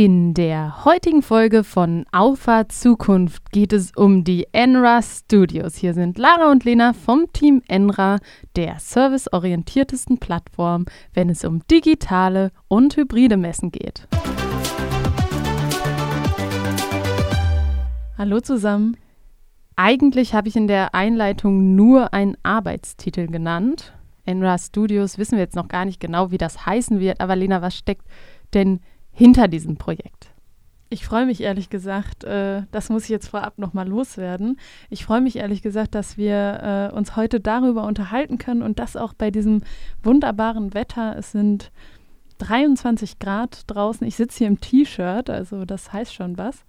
In der heutigen Folge von Auffahrt Zukunft geht es um die Enra Studios. Hier sind Lara und Lena vom Team Enra, der serviceorientiertesten Plattform, wenn es um digitale und hybride Messen geht. Hallo zusammen. Eigentlich habe ich in der Einleitung nur einen Arbeitstitel genannt. Enra Studios wissen wir jetzt noch gar nicht genau, wie das heißen wird, aber Lena, was steckt denn hinter diesem Projekt? Ich freue mich ehrlich gesagt, äh, das muss ich jetzt vorab nochmal loswerden. Ich freue mich ehrlich gesagt, dass wir äh, uns heute darüber unterhalten können und das auch bei diesem wunderbaren Wetter. Es sind 23 Grad draußen. Ich sitze hier im T-Shirt, also das heißt schon was.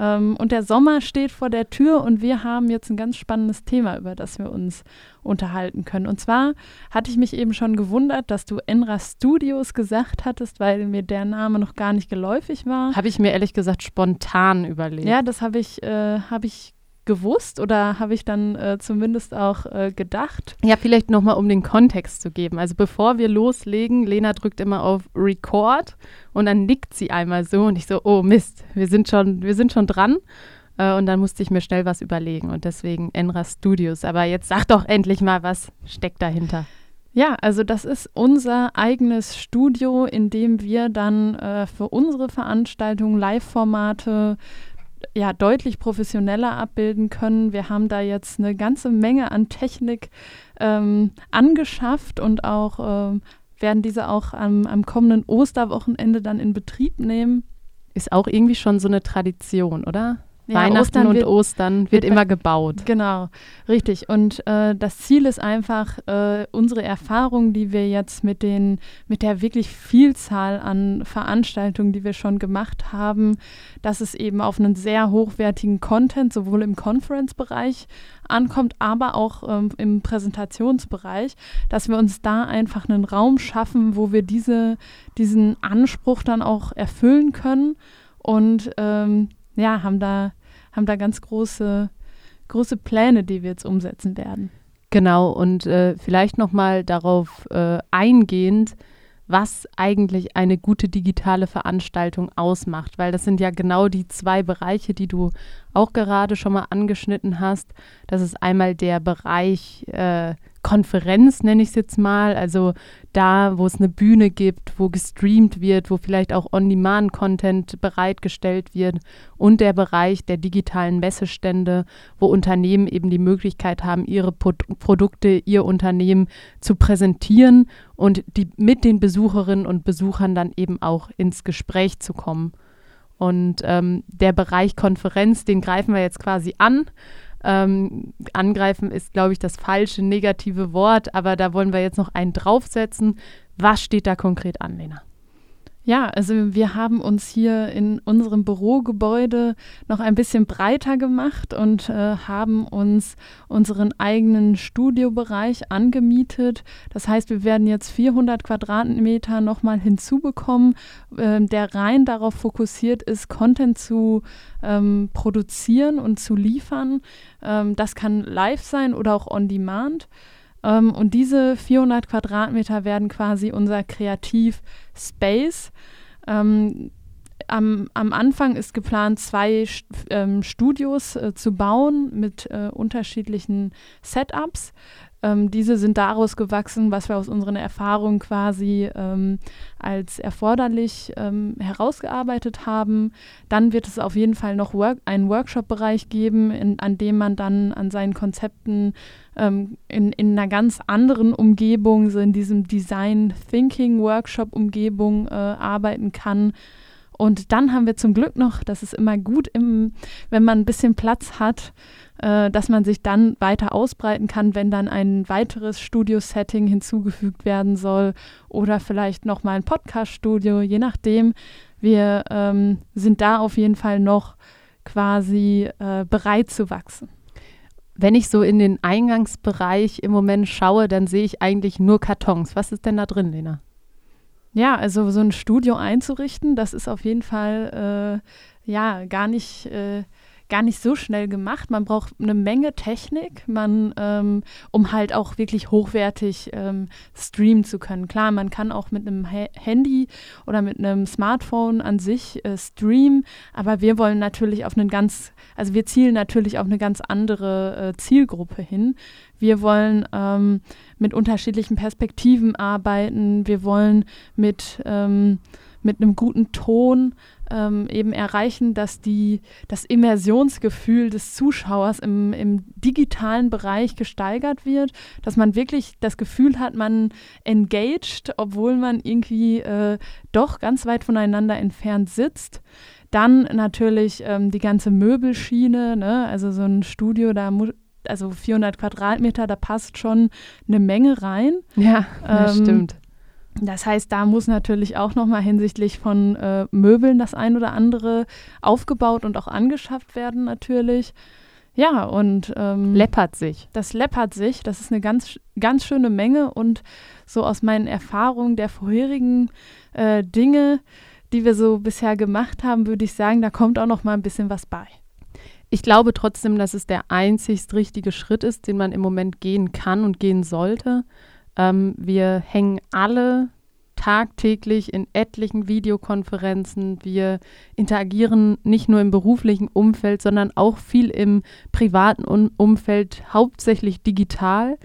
Ähm, und der Sommer steht vor der Tür und wir haben jetzt ein ganz spannendes Thema, über das wir uns unterhalten können. Und zwar hatte ich mich eben schon gewundert, dass du Enra Studios gesagt hattest, weil mir der Name noch gar nicht geläufig war. Habe ich mir ehrlich gesagt spontan überlegt. Ja, das habe ich, äh, hab ich gewusst oder habe ich dann äh, zumindest auch äh, gedacht. Ja, vielleicht nochmal, um den Kontext zu geben. Also bevor wir loslegen, Lena drückt immer auf Record und dann nickt sie einmal so und ich so, oh Mist, wir sind schon, wir sind schon dran. Äh, und dann musste ich mir schnell was überlegen und deswegen Enra Studios. Aber jetzt sag doch endlich mal, was steckt dahinter. Ja, also das ist unser eigenes Studio, in dem wir dann äh, für unsere Veranstaltungen Live-Formate ja, deutlich professioneller abbilden können. Wir haben da jetzt eine ganze Menge an Technik ähm, angeschafft und auch ähm, werden diese auch am, am kommenden Osterwochenende dann in Betrieb nehmen. Ist auch irgendwie schon so eine Tradition, oder? Ja, Weihnachten Ostern und wird, Ostern wird, wird, immer gebaut. Genau, richtig. Und äh, das Ziel ist einfach, äh, unsere Erfahrungen, die wir jetzt mit, den, mit der wirklich Vielzahl an Veranstaltungen, die wir schon gemacht haben, dass es eben auf einen sehr hochwertigen Content, sowohl im Conference-Bereich ankommt, aber auch ähm, im Präsentationsbereich, dass wir uns da einfach einen Raum schaffen, wo wir diese, diesen Anspruch dann auch erfüllen können und ähm, ja, haben da haben da ganz große, große Pläne, die wir jetzt umsetzen werden. Genau, und äh, vielleicht nochmal darauf äh, eingehend, was eigentlich eine gute digitale Veranstaltung ausmacht, weil das sind ja genau die zwei Bereiche, die du auch gerade schon mal angeschnitten hast. Das ist einmal der Bereich äh, Konferenz, nenne ich es jetzt mal, also da, wo es eine Bühne gibt, wo gestreamt wird, wo vielleicht auch On-Demand-Content bereitgestellt wird und der Bereich der digitalen Messestände, wo Unternehmen eben die Möglichkeit haben, ihre Pro Produkte, ihr Unternehmen zu präsentieren und die mit den Besucherinnen und Besuchern dann eben auch ins Gespräch zu kommen. Und ähm, der Bereich Konferenz, den greifen wir jetzt quasi an ähm, angreifen ist, glaube ich, das falsche negative Wort, aber da wollen wir jetzt noch einen draufsetzen. Was steht da konkret an, Lena? Ja, also wir haben uns hier in unserem Bürogebäude noch ein bisschen breiter gemacht und äh, haben uns unseren eigenen Studiobereich angemietet. Das heißt, wir werden jetzt 400 Quadratmeter nochmal hinzubekommen, äh, der rein darauf fokussiert ist, Content zu ähm, produzieren und zu liefern. Ähm, das kann live sein oder auch on demand. Ähm, und diese 400 Quadratmeter werden quasi unser Kreativ-Space. Ähm, am, am, Anfang ist geplant, zwei ähm, Studios äh, zu bauen mit äh, unterschiedlichen Setups. Ähm, diese sind daraus gewachsen, was wir aus unseren Erfahrungen quasi ähm, als erforderlich ähm, herausgearbeitet haben. Dann wird es auf jeden Fall noch work einen Workshop-Bereich geben, in, an dem man dann an seinen Konzepten ähm, in, in einer ganz anderen Umgebung, so in diesem Design Thinking Workshop-Umgebung äh, arbeiten kann. Und dann haben wir zum Glück noch, das ist immer gut, im, wenn man ein bisschen Platz hat, äh, dass man sich dann weiter ausbreiten kann, wenn dann ein weiteres Studio-Setting hinzugefügt werden soll oder vielleicht nochmal ein Podcast-Studio, je nachdem. Wir ähm, sind da auf jeden Fall noch quasi äh, bereit zu wachsen. Wenn ich so in den Eingangsbereich im Moment schaue, dann sehe ich eigentlich nur Kartons. Was ist denn da drin, Lena? Ja, also so ein Studio einzurichten, das ist auf jeden Fall äh, ja gar nicht, äh, gar nicht so schnell gemacht. Man braucht eine Menge Technik, man, ähm, um halt auch wirklich hochwertig ähm, streamen zu können. Klar, man kann auch mit einem ha Handy oder mit einem Smartphone an sich äh, streamen, aber wir wollen natürlich auf einen ganz, also wir zielen natürlich auf eine ganz andere äh, Zielgruppe hin. Wir wollen ähm, mit unterschiedlichen Perspektiven arbeiten. Wir wollen mit, ähm, mit einem guten Ton ähm, eben erreichen, dass die, das Immersionsgefühl des Zuschauers im, im digitalen Bereich gesteigert wird, dass man wirklich das Gefühl hat, man engaged, obwohl man irgendwie äh, doch ganz weit voneinander entfernt sitzt. Dann natürlich ähm, die ganze Möbelschiene, ne? also so ein Studio, da muss also 400 Quadratmeter, da passt schon eine Menge rein. Ja, das ähm, stimmt. Das heißt, da muss natürlich auch nochmal hinsichtlich von äh, Möbeln das ein oder andere aufgebaut und auch angeschafft werden, natürlich. Ja, und ähm, läppert sich. Das läppert sich. Das ist eine ganz, ganz schöne Menge. Und so aus meinen Erfahrungen der vorherigen äh, Dinge, die wir so bisher gemacht haben, würde ich sagen, da kommt auch noch mal ein bisschen was bei. Ich glaube trotzdem, dass es der einzigst richtige Schritt ist, den man im Moment gehen kann und gehen sollte. Ähm, wir hängen alle tagtäglich in etlichen Videokonferenzen. Wir interagieren nicht nur im beruflichen Umfeld, sondern auch viel im privaten um Umfeld, hauptsächlich digital.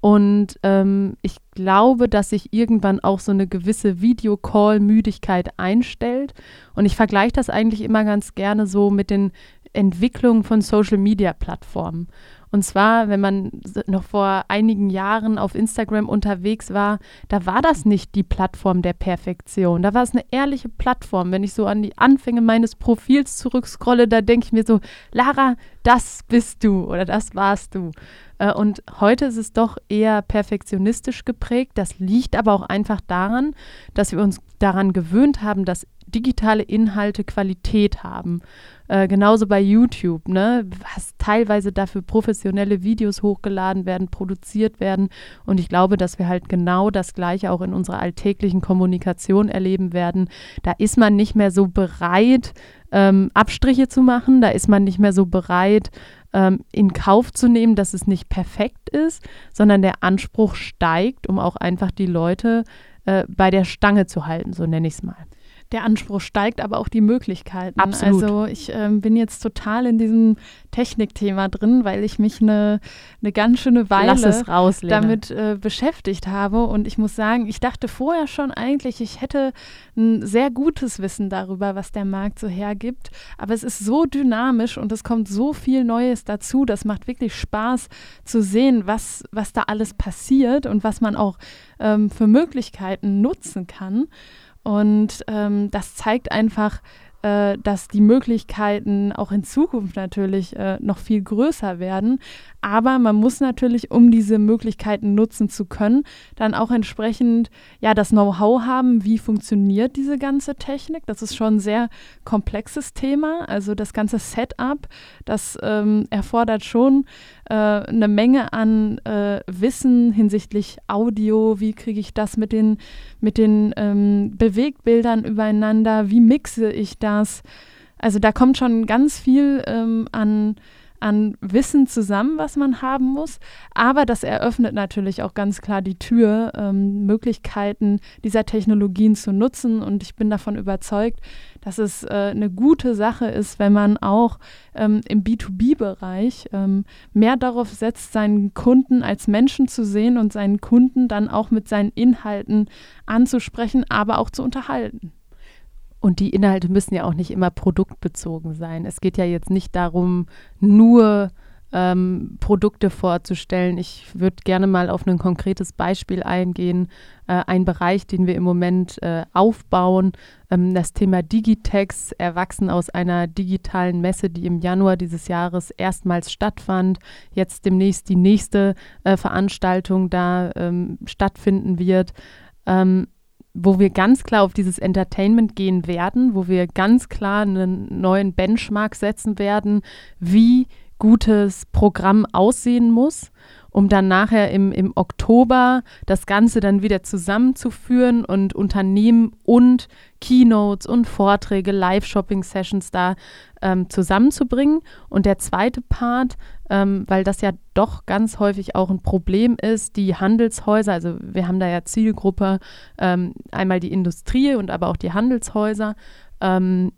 Und ähm, ich glaube, dass sich irgendwann auch so eine gewisse Videocall-Müdigkeit einstellt. Und ich vergleiche das eigentlich immer ganz gerne so mit den Entwicklungen von Social-Media-Plattformen. Und zwar, wenn man noch vor einigen Jahren auf Instagram unterwegs war, da war das nicht die Plattform der Perfektion. Da war es eine ehrliche Plattform. Wenn ich so an die Anfänge meines Profils zurückscrolle, da denke ich mir so, Lara, das bist du oder das warst du. Äh, und heute ist es doch eher perfektionistisch geprägt. Das liegt aber auch einfach daran, dass wir uns daran gewöhnt haben, dass digitale Inhalte Qualität haben. Äh, genauso bei YouTube, ne, was teilweise dafür professionelle Videos hochgeladen werden, produziert werden. Und ich glaube, dass wir halt genau das Gleiche auch in unserer alltäglichen Kommunikation erleben werden. Da ist man nicht mehr so bereit, ähm, Abstriche zu machen. Da ist man nicht mehr so bereit, ähm, in Kauf zu nehmen, dass es nicht perfekt ist, sondern der Anspruch steigt, um auch einfach die Leute äh, bei der Stange zu halten, so nenne ich es mal der Anspruch steigt, aber auch die Möglichkeiten. Absolut. Also ich ähm, bin jetzt total in diesem Technikthema drin, weil ich mich eine, eine ganz schöne Weile raus, damit äh, beschäftigt habe. Und ich muss sagen, ich dachte vorher schon eigentlich, ich hätte ein sehr gutes Wissen darüber, was der Markt so hergibt. Aber es ist so dynamisch und es kommt so viel Neues dazu. Das macht wirklich Spaß zu sehen, was, was da alles passiert und was man auch ähm, für Möglichkeiten nutzen kann. Und ähm, das zeigt einfach, äh, dass die Möglichkeiten auch in Zukunft natürlich äh, noch viel größer werden. Aber man muss natürlich, um diese Möglichkeiten nutzen zu können, dann auch entsprechend ja das Know-how haben, wie funktioniert diese ganze Technik. Das ist schon ein sehr komplexes Thema. Also das ganze Setup, das ähm, erfordert schon äh, eine Menge an äh, Wissen hinsichtlich Audio. Wie kriege ich das mit den, mit den ähm, Bewegtbildern übereinander? Wie mixe ich das? Also da kommt schon ganz viel ähm, an an Wissen zusammen, was man haben muss. Aber das eröffnet natürlich auch ganz klar die Tür, ähm, Möglichkeiten dieser Technologien zu nutzen. Und ich bin davon überzeugt, dass es äh, eine gute Sache ist, wenn man auch ähm, im B2B-Bereich ähm, mehr darauf setzt, seinen Kunden als Menschen zu sehen und seinen Kunden dann auch mit seinen Inhalten anzusprechen, aber auch zu unterhalten. Und die Inhalte müssen ja auch nicht immer produktbezogen sein. Es geht ja jetzt nicht darum, nur ähm, Produkte vorzustellen. Ich würde gerne mal auf ein konkretes Beispiel eingehen. Äh, ein Bereich, den wir im Moment äh, aufbauen, ähm, das Thema Digitex, erwachsen aus einer digitalen Messe, die im Januar dieses Jahres erstmals stattfand. Jetzt demnächst die nächste äh, Veranstaltung da ähm, stattfinden wird. Ähm, wo wir ganz klar auf dieses Entertainment gehen werden, wo wir ganz klar einen neuen Benchmark setzen werden, wie gutes Programm aussehen muss um dann nachher im, im Oktober das Ganze dann wieder zusammenzuführen und Unternehmen und Keynotes und Vorträge, Live-Shopping-Sessions da ähm, zusammenzubringen. Und der zweite Part, ähm, weil das ja doch ganz häufig auch ein Problem ist, die Handelshäuser, also wir haben da ja Zielgruppe, ähm, einmal die Industrie und aber auch die Handelshäuser, ähm,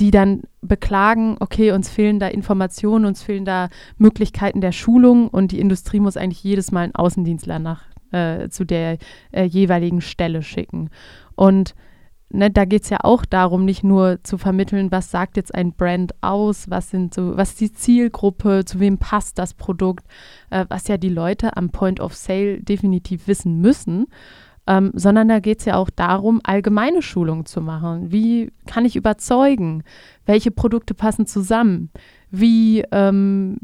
die dann beklagen, okay, uns fehlen da Informationen, uns fehlen da Möglichkeiten der Schulung und die Industrie muss eigentlich jedes Mal einen Außendienstler nach, äh, zu der äh, jeweiligen Stelle schicken. Und ne, da geht es ja auch darum, nicht nur zu vermitteln, was sagt jetzt ein Brand aus, was sind so, was ist die Zielgruppe, zu wem passt das Produkt, äh, was ja die Leute am Point of Sale definitiv wissen müssen ähm, sondern da geht es ja auch darum, allgemeine Schulungen zu machen. Wie kann ich überzeugen? Welche Produkte passen zusammen? Wie ähm,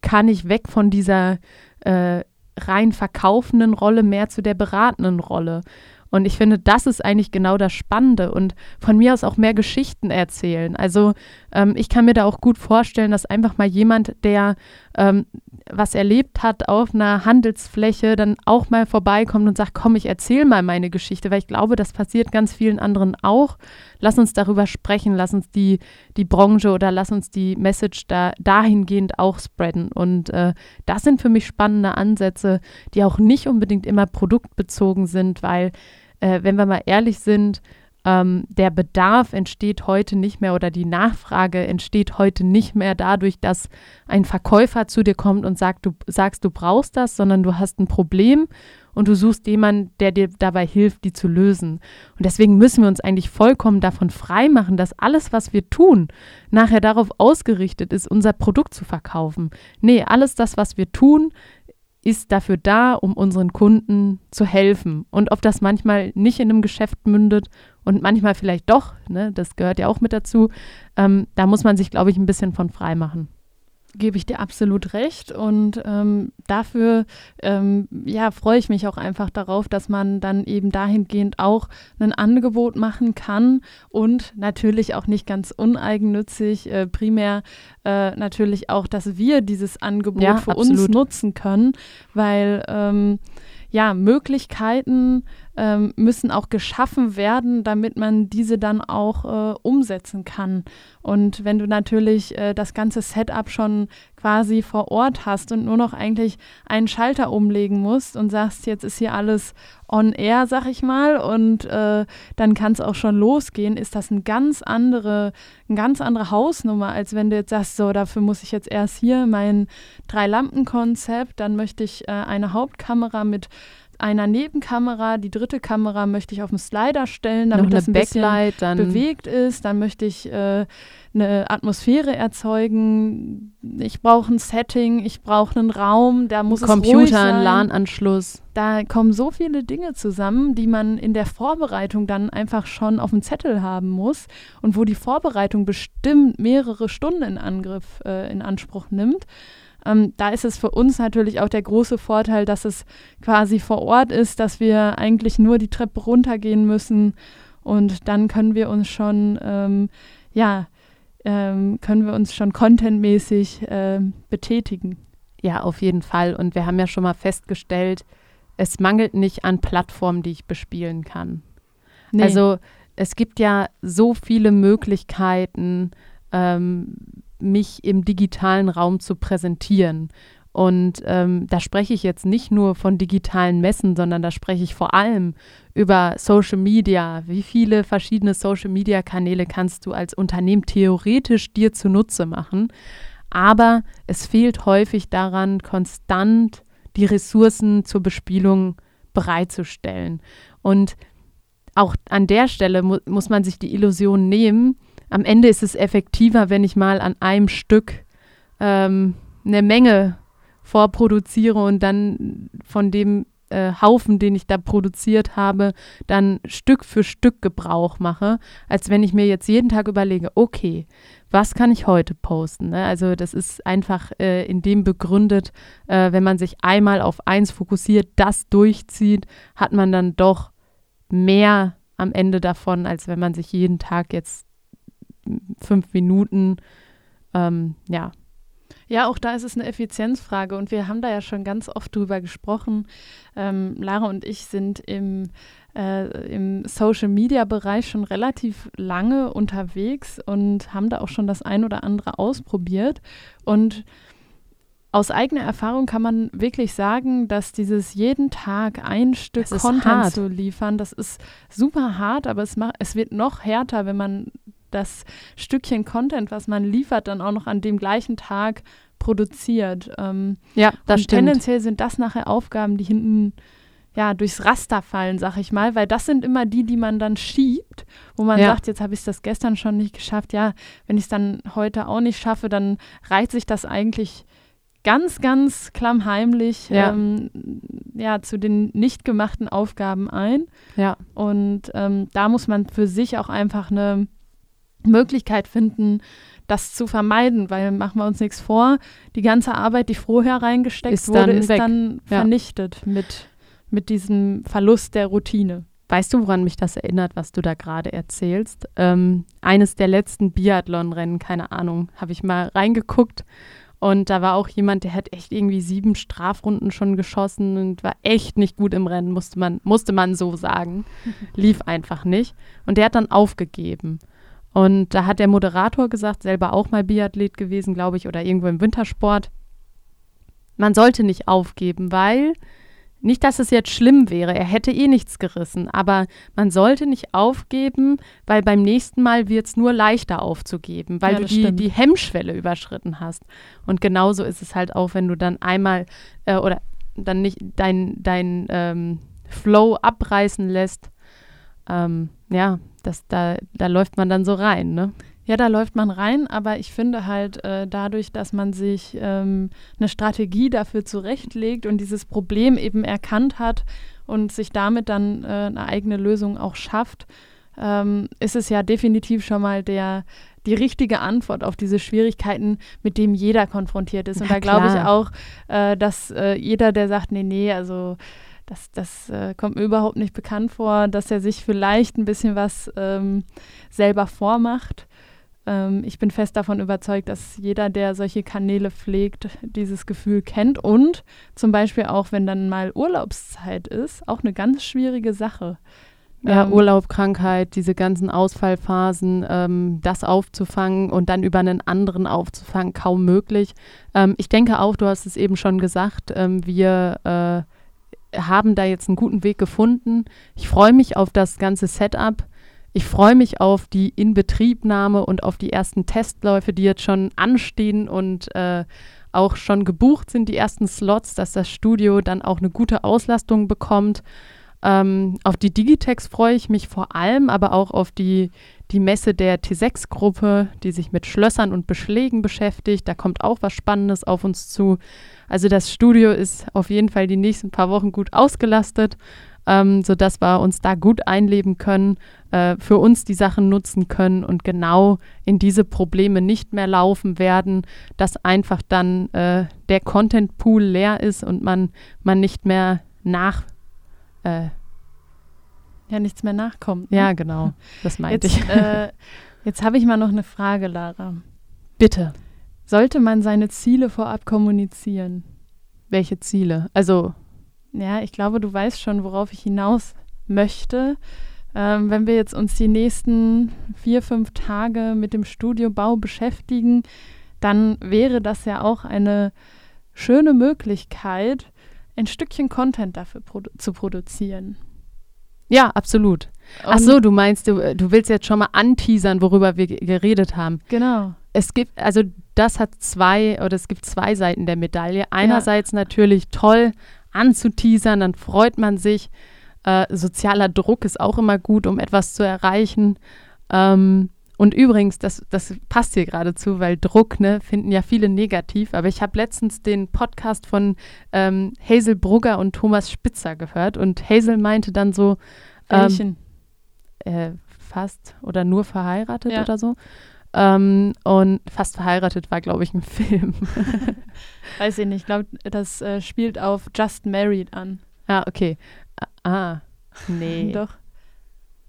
kann ich weg von dieser äh, rein verkaufenden Rolle mehr zu der beratenden Rolle? Und ich finde, das ist eigentlich genau das Spannende und von mir aus auch mehr Geschichten erzählen. Also ähm, ich kann mir da auch gut vorstellen, dass einfach mal jemand, der ähm, was erlebt hat auf einer Handelsfläche, dann auch mal vorbeikommt und sagt, komm, ich erzähle mal meine Geschichte, weil ich glaube, das passiert ganz vielen anderen auch. Lass uns darüber sprechen, lass uns die, die Branche oder lass uns die Message da dahingehend auch spreaden. Und äh, das sind für mich spannende Ansätze, die auch nicht unbedingt immer produktbezogen sind, weil, äh, wenn wir mal ehrlich sind, ähm, der Bedarf entsteht heute nicht mehr oder die Nachfrage entsteht heute nicht mehr dadurch, dass ein Verkäufer zu dir kommt und sagt, du sagst, du brauchst das, sondern du hast ein Problem und du suchst jemanden, der dir dabei hilft, die zu lösen. Und deswegen müssen wir uns eigentlich vollkommen davon freimachen, dass alles, was wir tun, nachher darauf ausgerichtet ist, unser Produkt zu verkaufen. Nee, alles das, was wir tun, ist dafür da, um unseren Kunden zu helfen. Und ob das manchmal nicht in einem Geschäft mündet und manchmal vielleicht doch, ne, das gehört ja auch mit dazu, ähm, da muss man sich, glaube ich, ein bisschen von frei machen gebe ich dir absolut recht. Und ähm, dafür ähm, ja, freue ich mich auch einfach darauf, dass man dann eben dahingehend auch ein Angebot machen kann und natürlich auch nicht ganz uneigennützig, äh, primär äh, natürlich auch, dass wir dieses Angebot ja, für absolut. uns nutzen können, weil ähm, ja, Möglichkeiten ähm, müssen auch geschaffen werden, damit man diese dann auch äh, umsetzen kann. Und wenn du natürlich äh, das ganze Setup schon quasi vor Ort hast und nur noch eigentlich einen Schalter umlegen musst und sagst, jetzt ist hier alles on air, sag ich mal, und äh, dann kann es auch schon losgehen, ist das eine ganz andere, eine ganz andere Hausnummer, als wenn du jetzt sagst, so, dafür muss ich jetzt erst hier mein Drei-Lampen-Konzept, dann möchte ich äh, eine Hauptkamera mit einer Nebenkamera, die dritte Kamera möchte ich auf den Slider stellen, damit das ein Backlight, bisschen bewegt ist. Dann möchte ich äh, eine Atmosphäre erzeugen. Ich brauche ein Setting, ich brauche einen Raum, da muss Computer, es ruhig sein. ein LAN-Anschluss. Da kommen so viele Dinge zusammen, die man in der Vorbereitung dann einfach schon auf dem Zettel haben muss und wo die Vorbereitung bestimmt mehrere Stunden in Angriff äh, in Anspruch nimmt. Ähm, da ist es für uns natürlich auch der große Vorteil, dass es quasi vor Ort ist, dass wir eigentlich nur die Treppe runtergehen müssen und dann können wir uns schon, ähm, ja, ähm, können wir uns schon contentmäßig äh, betätigen. Ja, auf jeden Fall. Und wir haben ja schon mal festgestellt, es mangelt nicht an Plattformen, die ich bespielen kann. Nee. Also es gibt ja so viele Möglichkeiten, ähm, mich im digitalen Raum zu präsentieren. Und ähm, da spreche ich jetzt nicht nur von digitalen Messen, sondern da spreche ich vor allem über Social Media. Wie viele verschiedene Social Media Kanäle kannst du als Unternehmen theoretisch dir zunutze machen? Aber es fehlt häufig daran, konstant die Ressourcen zur Bespielung bereitzustellen. Und auch an der Stelle mu muss man sich die Illusion nehmen, am Ende ist es effektiver, wenn ich mal an einem Stück ähm, eine Menge vorproduziere und dann von dem äh, Haufen, den ich da produziert habe, dann Stück für Stück Gebrauch mache, als wenn ich mir jetzt jeden Tag überlege, okay, was kann ich heute posten? Ne? Also das ist einfach äh, in dem begründet, äh, wenn man sich einmal auf eins fokussiert, das durchzieht, hat man dann doch mehr am Ende davon, als wenn man sich jeden Tag jetzt fünf Minuten ähm, ja, Ja, auch da ist es eine Effizienzfrage und wir haben da ja schon ganz oft drüber gesprochen. Ähm, Lara und ich sind im, äh, im Social-Media-Bereich schon relativ lange unterwegs und haben da auch schon das ein oder andere ausprobiert. Und aus eigener Erfahrung kann man wirklich sagen, dass dieses jeden Tag ein Stück Content hart. zu liefern, das ist super hart, aber es, macht, es wird noch härter, wenn man das Stückchen Content, was man liefert, dann auch noch an dem gleichen Tag produziert. Ähm, ja, das stimmt. Tendenziell sind das nachher Aufgaben, die hinten ja, durchs Raster fallen, sag ich mal, weil das sind immer die, die man dann schiebt, wo man ja. sagt, jetzt habe ich das gestern schon nicht geschafft. Ja, wenn ich es dann heute auch nicht schaffe, dann reiht sich das eigentlich ganz, ganz klammheimlich ja. Ähm, ja, zu den nicht gemachten Aufgaben ein. Ja. Und ähm, da muss man für sich auch einfach eine Möglichkeit finden, das zu vermeiden, weil machen wir uns nichts vor, die ganze Arbeit, die vorher reingesteckt ist wurde, dann ist weg. dann ja. vernichtet mit, mit diesem Verlust der Routine. Weißt du, woran mich das erinnert, was du da gerade erzählst? Ähm, eines der letzten Biathlon-Rennen, keine Ahnung, habe ich mal reingeguckt und da war auch jemand, der hat echt irgendwie sieben Strafrunden schon geschossen und war echt nicht gut im Rennen, musste man, musste man so sagen. Lief einfach nicht. Und der hat dann aufgegeben. Und da hat der Moderator gesagt, selber auch mal Biathlet gewesen, glaube ich, oder irgendwo im Wintersport. Man sollte nicht aufgeben, weil nicht, dass es jetzt schlimm wäre, er hätte eh nichts gerissen, aber man sollte nicht aufgeben, weil beim nächsten Mal wird es nur leichter aufzugeben, weil ja, du die, die Hemmschwelle überschritten hast. Und genauso ist es halt auch, wenn du dann einmal äh, oder dann nicht dein, dein ähm, Flow abreißen lässt. Ähm, ja, das, da, da läuft man dann so rein, ne? Ja, da läuft man rein, aber ich finde halt äh, dadurch, dass man sich ähm, eine Strategie dafür zurechtlegt und dieses Problem eben erkannt hat und sich damit dann äh, eine eigene Lösung auch schafft, ähm, ist es ja definitiv schon mal der, die richtige Antwort auf diese Schwierigkeiten, mit denen jeder konfrontiert ist. Und ja, da glaube ich auch, äh, dass äh, jeder, der sagt, nee, nee, also das, das äh, kommt mir überhaupt nicht bekannt vor, dass er sich vielleicht ein bisschen was ähm, selber vormacht. Ähm, ich bin fest davon überzeugt, dass jeder, der solche Kanäle pflegt, dieses Gefühl kennt und zum Beispiel auch, wenn dann mal Urlaubszeit ist, auch eine ganz schwierige Sache. Ja, ähm, Urlaub, Krankheit, diese ganzen Ausfallphasen, ähm, das aufzufangen und dann über einen anderen aufzufangen, kaum möglich. Ähm, ich denke auch, du hast es eben schon gesagt, ähm, wir äh, haben da jetzt einen guten Weg gefunden. Ich freue mich auf das ganze Setup. Ich freue mich auf die Inbetriebnahme und auf die ersten Testläufe, die jetzt schon anstehen und äh, auch schon gebucht sind, die ersten Slots, dass das Studio dann auch eine gute Auslastung bekommt. Ähm, auf die Digitex freue ich mich vor allem, aber auch auf die, die Messe der T6-Gruppe, die sich mit Schlössern und Beschlägen beschäftigt. Da kommt auch was Spannendes auf uns zu. Also das Studio ist auf jeden Fall die nächsten paar Wochen gut ausgelastet, ähm, sodass wir uns da gut einleben können, äh, für uns die Sachen nutzen können und genau in diese Probleme nicht mehr laufen werden, dass einfach dann äh, der Content Pool leer ist und man, man nicht mehr nach äh, ja nichts mehr nachkommt. Ne? Ja, genau. Das meinte jetzt, ich. Äh, jetzt habe ich mal noch eine Frage, Lara. Bitte. Sollte man seine Ziele vorab kommunizieren? Welche Ziele? Also. Ja, ich glaube, du weißt schon, worauf ich hinaus möchte. Ähm, wenn wir jetzt uns die nächsten vier, fünf Tage mit dem Studiobau beschäftigen, dann wäre das ja auch eine schöne Möglichkeit, ein Stückchen Content dafür produ zu produzieren. Ja, absolut. Und Ach so, du meinst, du, du willst jetzt schon mal anteasern, worüber wir geredet haben. Genau. Es gibt, also das hat zwei, oder es gibt zwei Seiten der Medaille. Einerseits ja. natürlich toll anzuteasern, dann freut man sich. Äh, sozialer Druck ist auch immer gut, um etwas zu erreichen. Ähm, und übrigens, das, das passt hier geradezu, weil Druck, ne, finden ja viele negativ. Aber ich habe letztens den Podcast von ähm, Hazel Brugger und Thomas Spitzer gehört und Hazel meinte dann so, ähm, äh, fast oder nur verheiratet ja. oder so. Ähm, und fast verheiratet war, glaube ich, ein Film. Weiß ich nicht. Ich glaube, das äh, spielt auf Just Married an. Ah, okay. Ah, nee. Doch.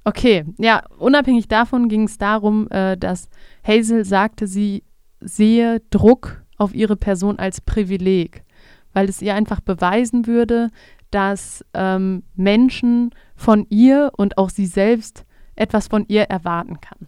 Okay, ja, unabhängig davon ging es darum, äh, dass Hazel sagte, sie sehe Druck auf ihre Person als Privileg, weil es ihr einfach beweisen würde, dass ähm, Menschen von ihr und auch sie selbst etwas von ihr erwarten kann.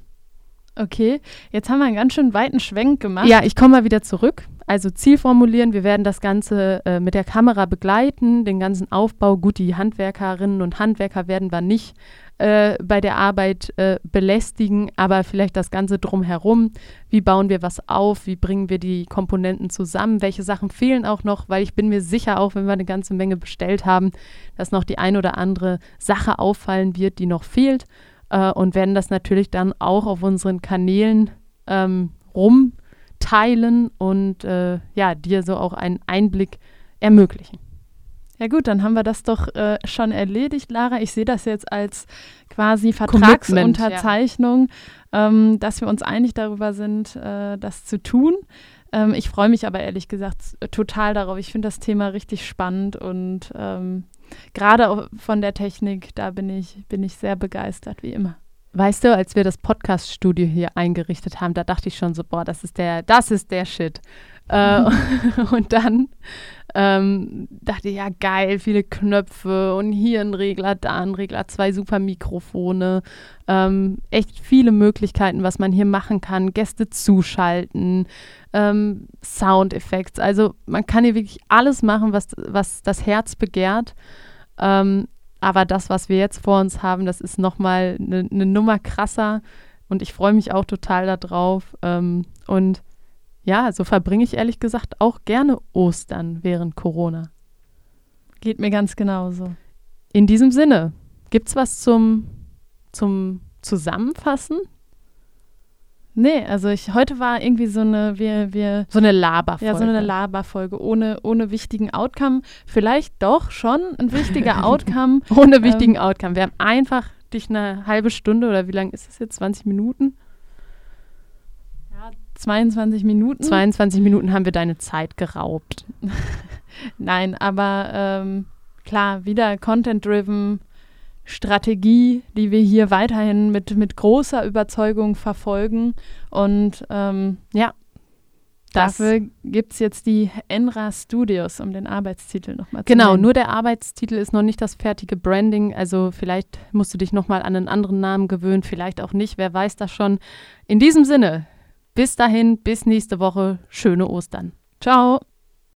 Okay, jetzt haben wir einen ganz schön weiten Schwenk gemacht. Ja, ich komme mal wieder zurück. Also Ziel formulieren, wir werden das Ganze äh, mit der Kamera begleiten, den ganzen Aufbau. Gut, die Handwerkerinnen und Handwerker werden wir nicht äh, bei der Arbeit äh, belästigen, aber vielleicht das Ganze drumherum. Wie bauen wir was auf? Wie bringen wir die Komponenten zusammen? Welche Sachen fehlen auch noch? Weil ich bin mir sicher, auch wenn wir eine ganze Menge bestellt haben, dass noch die ein oder andere Sache auffallen wird, die noch fehlt. Äh, und werden das natürlich dann auch auf unseren Kanälen ähm, rum teilen und äh, ja, dir so auch einen Einblick ermöglichen. Ja gut, dann haben wir das doch äh, schon erledigt, Lara. Ich sehe das jetzt als quasi Vertragsunterzeichnung, ja. ähm, dass wir uns einig darüber sind, äh, das zu tun. Ähm, ich freue mich aber ehrlich gesagt total darauf. Ich finde das Thema richtig spannend und ähm, gerade von der Technik, da bin ich, bin ich sehr begeistert, wie immer. Weißt du, als wir das Podcast-Studio hier eingerichtet haben, da dachte ich schon so, boah, das ist der, das ist der Shit. Äh, und dann ähm, dachte ja geil, viele Knöpfe und hier ein Regler, da ein Regler, zwei super Mikrofone, ähm, echt viele Möglichkeiten, was man hier machen kann, Gäste zuschalten, ähm, Soundeffekte. Also man kann hier wirklich alles machen, was, was das Herz begehrt. Ähm, aber das, was wir jetzt vor uns haben, das ist nochmal eine ne Nummer krasser und ich freue mich auch total darauf. Ähm, und ja, so verbringe ich ehrlich gesagt auch gerne Ostern während Corona. Geht mir ganz genauso. In diesem Sinne, gibt es was zum, zum Zusammenfassen? Nee, also ich, heute war irgendwie so eine, wir, wir. So eine Laberfolge. Ja, so eine Laberfolge ohne, ohne wichtigen Outcome. Vielleicht doch schon ein wichtiger Outcome. ohne wichtigen ähm, Outcome. Wir haben einfach dich eine halbe Stunde oder wie lange ist es jetzt? 20 Minuten? Ja, 22 Minuten. 22 Minuten haben wir deine Zeit geraubt. Nein, aber ähm, klar, wieder Content-driven Strategie, die wir hier weiterhin mit, mit großer Überzeugung verfolgen. Und ähm, ja, dafür gibt es jetzt die Enra Studios, um den Arbeitstitel nochmal zu Genau, nennen. nur der Arbeitstitel ist noch nicht das fertige Branding. Also vielleicht musst du dich nochmal an einen anderen Namen gewöhnen, vielleicht auch nicht, wer weiß das schon. In diesem Sinne, bis dahin, bis nächste Woche, schöne Ostern. Ciao.